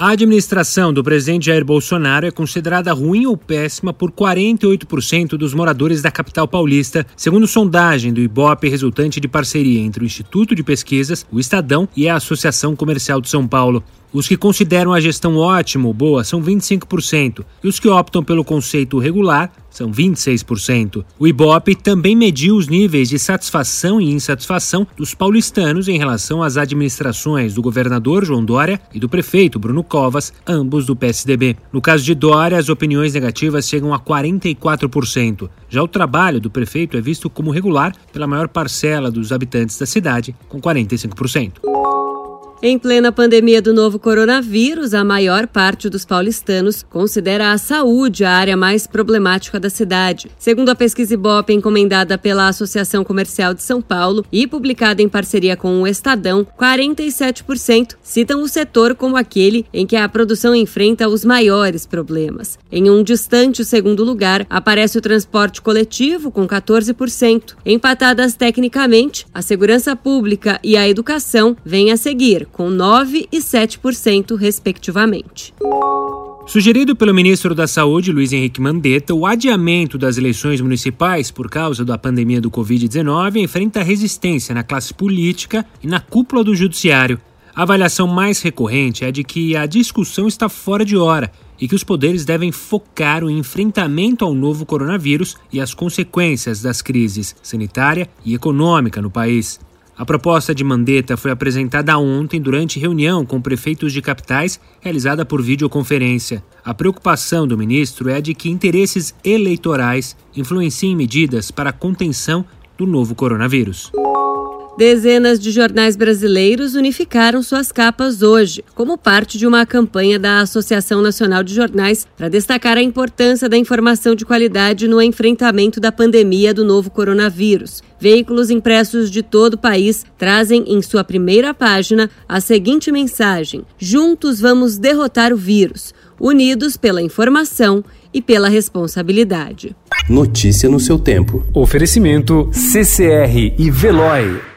A administração do presidente Jair Bolsonaro é considerada ruim ou péssima por 48% dos moradores da capital paulista, segundo sondagem do Ibope resultante de parceria entre o Instituto de Pesquisas, o Estadão e a Associação Comercial de São Paulo. Os que consideram a gestão ótima ou boa são 25%, e os que optam pelo conceito regular são 26%. O Ibope também mediu os níveis de satisfação e insatisfação dos paulistanos em relação às administrações do governador João Dória e do prefeito Bruno Covas, ambos do PSDB. No caso de Dória, as opiniões negativas chegam a 44%. Já o trabalho do prefeito é visto como regular pela maior parcela dos habitantes da cidade, com 45%. Em plena pandemia do novo coronavírus, a maior parte dos paulistanos considera a saúde a área mais problemática da cidade. Segundo a pesquisa Ibope encomendada pela Associação Comercial de São Paulo e publicada em parceria com o Estadão, 47% citam o setor como aquele em que a produção enfrenta os maiores problemas. Em um distante segundo lugar, aparece o transporte coletivo com 14%. Empatadas tecnicamente, a segurança pública e a educação vêm a seguir com 9% e 7%, respectivamente. Sugerido pelo ministro da Saúde, Luiz Henrique Mandetta, o adiamento das eleições municipais por causa da pandemia do Covid-19 enfrenta resistência na classe política e na cúpula do judiciário. A avaliação mais recorrente é de que a discussão está fora de hora e que os poderes devem focar o enfrentamento ao novo coronavírus e as consequências das crises sanitária e econômica no país. A proposta de Mandetta foi apresentada ontem durante reunião com prefeitos de capitais realizada por videoconferência. A preocupação do ministro é de que interesses eleitorais influenciem medidas para a contenção do novo coronavírus. Dezenas de jornais brasileiros unificaram suas capas hoje, como parte de uma campanha da Associação Nacional de Jornais para destacar a importância da informação de qualidade no enfrentamento da pandemia do novo coronavírus. Veículos impressos de todo o país trazem em sua primeira página a seguinte mensagem: Juntos vamos derrotar o vírus, unidos pela informação e pela responsabilidade. Notícia no seu tempo. Oferecimento CCR e Veloy.